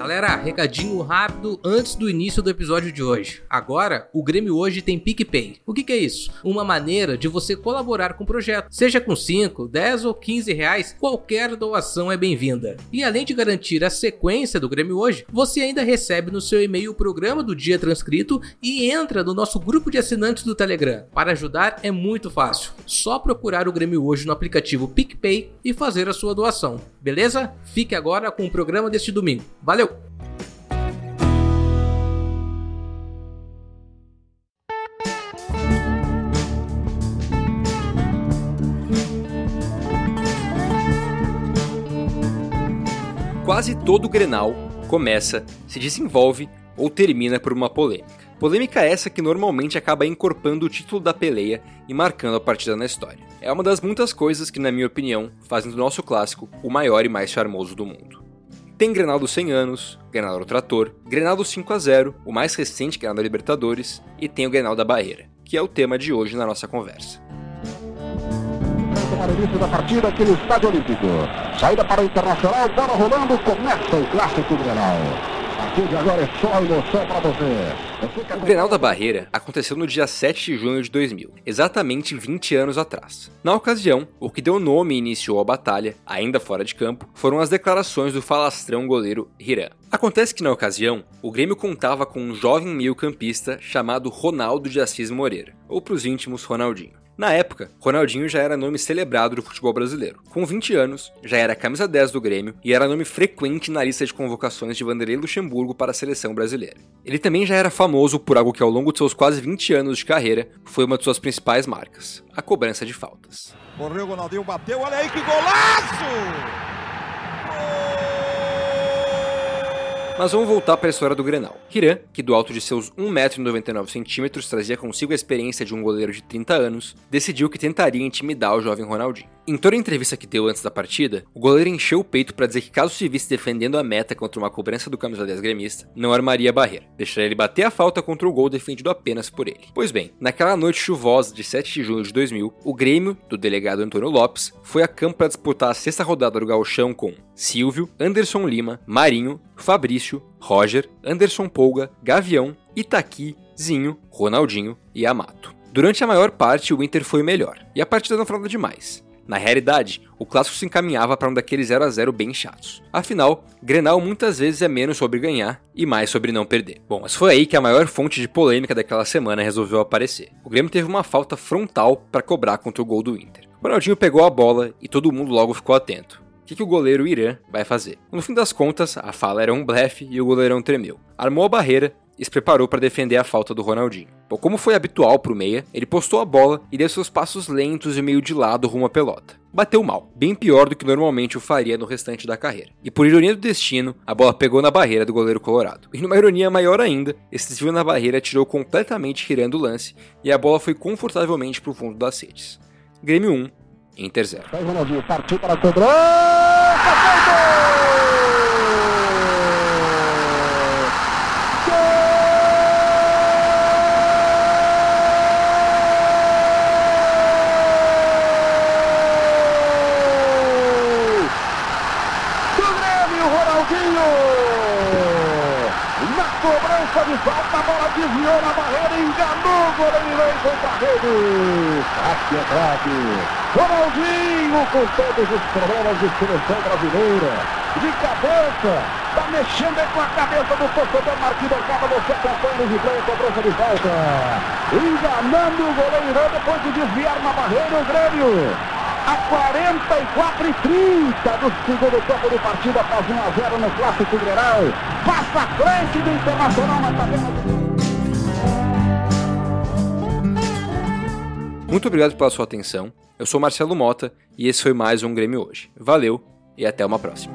Galera, recadinho rápido antes do início do episódio de hoje. Agora, o Grêmio hoje tem PicPay. O que, que, é isso? Uma maneira de você colaborar com o projeto. Seja com 5, 10 ou 15 reais, qualquer doação é bem-vinda. E além de garantir a sequência do Grêmio hoje, você ainda recebe no seu e-mail o programa do dia transcrito e entra no nosso grupo de assinantes do Telegram. Para ajudar é muito fácil. Só procurar o Grêmio hoje no aplicativo PicPay e fazer a sua doação. Beleza? Fique agora com o programa deste domingo. Valeu! Quase todo Grenal começa, se desenvolve ou termina por uma polêmica. Polêmica essa que normalmente acaba encorpando o título da peleia e marcando a partida na história. É uma das muitas coisas que, na minha opinião, fazem do nosso clássico o maior e mais charmoso do mundo. Tem Grenal dos 100 anos, Grenal do Trator, Grenal do 5 a 0 o mais recente Grenal da Libertadores, e tem o Grenal da Barreira, que é o tema de hoje na nossa conversa. Para o início da partida aqui no Estádio Olímpico. Saída para o Internacional, bola rolando, começa o clássico agora é só emoção para você. O Grenal da Barreira aconteceu no dia 7 de junho de 2000, exatamente 20 anos atrás. Na ocasião, o que deu nome e iniciou a batalha, ainda fora de campo, foram as declarações do falastrão goleiro Hiram. Acontece que na ocasião, o Grêmio contava com um jovem meio-campista chamado Ronaldo de Assis Moreira, ou para os íntimos Ronaldinho. Na época, Ronaldinho já era nome celebrado do futebol brasileiro. Com 20 anos, já era camisa 10 do Grêmio e era nome frequente na lista de convocações de Vanderlei Luxemburgo para a seleção brasileira. Ele também já era famoso por algo que ao longo de seus quase 20 anos de carreira foi uma de suas principais marcas, a cobrança de faltas. Correu, Ronaldinho bateu, olha aí que golaço! Mas vamos voltar para a história do Grenal. Hiram, que do alto de seus 1,99m trazia consigo a experiência de um goleiro de 30 anos, decidiu que tentaria intimidar o jovem Ronaldinho. Em toda a entrevista que deu antes da partida, o goleiro encheu o peito para dizer que caso se visse defendendo a meta contra uma cobrança do camisa 10 gremista, não armaria a barreira, deixaria ele bater a falta contra o gol defendido apenas por ele. Pois bem, naquela noite chuvosa de 7 de junho de 2000, o Grêmio, do delegado Antônio Lopes, foi a campo para disputar a sexta rodada do gauchão com Silvio, Anderson Lima, Marinho, Fabrício, Roger, Anderson Polga, Gavião, Itaqui, Zinho, Ronaldinho e Amato. Durante a maior parte, o Inter foi melhor, e a partida não foi nada demais. Na realidade, o clássico se encaminhava para um daqueles 0 a 0 bem chatos. Afinal, Grenal muitas vezes é menos sobre ganhar e mais sobre não perder. Bom, mas foi aí que a maior fonte de polêmica daquela semana resolveu aparecer. O Grêmio teve uma falta frontal para cobrar contra o gol do Inter. O Ronaldinho pegou a bola e todo mundo logo ficou atento. O que, que o goleiro Irã vai fazer? No fim das contas, a fala era um blefe e o goleirão tremeu. Armou a barreira e se preparou para defender a falta do Ronaldinho. Bom, como foi habitual para o meia, ele postou a bola e deu seus passos lentos e meio de lado rumo à pelota. Bateu mal, bem pior do que normalmente o faria no restante da carreira. E por ironia do destino, a bola pegou na barreira do goleiro colorado. E numa ironia maior ainda, esse desvio na barreira tirou completamente girando o lance e a bola foi confortavelmente para o fundo das redes. Grêmio 1, Inter 0. Ronaldinho partiu para a cobrança. cobrança de falta, a bola desviou na barreira, enganou o goleiro contra a rede. Aqui é craque. Ronaldinho com todos os problemas de seleção brasileira. De cabeça, tá mexendo aí com a cabeça do torcedor Marquinhos Acaba você acompanha de play, cobrança de falta. Enganando o goleiro depois de desviar na barreira o Grêmio a 44 e 30 do segundo tempo de partida, faz 1 a 0 no Clássico Grenal. Passa a frente do Internacional na tabela. Muito obrigado pela sua atenção. Eu sou Marcelo Mota e esse foi mais um Grêmio hoje. Valeu e até uma próxima.